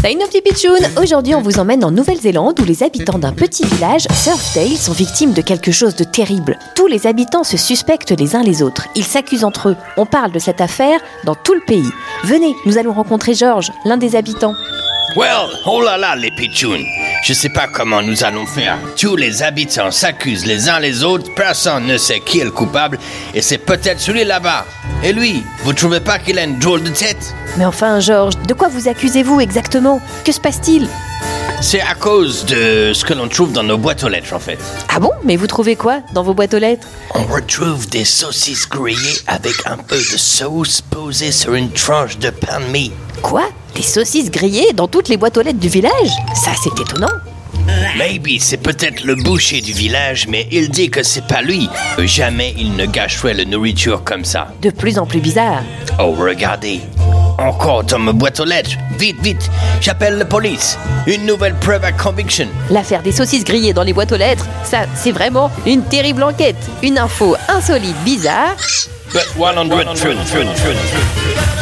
Salut nos petits pitchouns Aujourd'hui, on vous emmène en Nouvelle-Zélande où les habitants d'un petit village, Surfdale, sont victimes de quelque chose de terrible. Tous les habitants se suspectent les uns les autres. Ils s'accusent entre eux. On parle de cette affaire dans tout le pays. Venez, nous allons rencontrer Georges, l'un des habitants. Well, oh là là, les pitchouns. Je sais pas comment nous allons faire. Tous les habitants s'accusent les uns les autres, personne ne sait qui est le coupable, et c'est peut-être celui là-bas. Et lui, vous trouvez pas qu'il a une drôle de tête? Mais enfin, Georges, de quoi vous accusez-vous exactement? Que se passe-t-il? C'est à cause de ce que l'on trouve dans nos boîtes aux lettres, en fait. Ah bon? Mais vous trouvez quoi dans vos boîtes aux lettres? On retrouve des saucisses grillées avec un peu de sauce posée sur une tranche de pain de mie. Quoi? Des saucisses grillées dans toutes les boîtes aux lettres du village Ça, c'est étonnant. Maybe c'est peut-être le boucher du village, mais il dit que c'est pas lui. Jamais il ne gâcherait la nourriture comme ça. De plus en plus bizarre. Oh, regardez. Encore dans ma boîte aux lettres. Vite, vite. J'appelle la police. Une nouvelle preuve à conviction. L'affaire des saucisses grillées dans les boîtes aux lettres, ça, c'est vraiment une terrible enquête. Une info insolite, bizarre. But 100 true, true, true, true.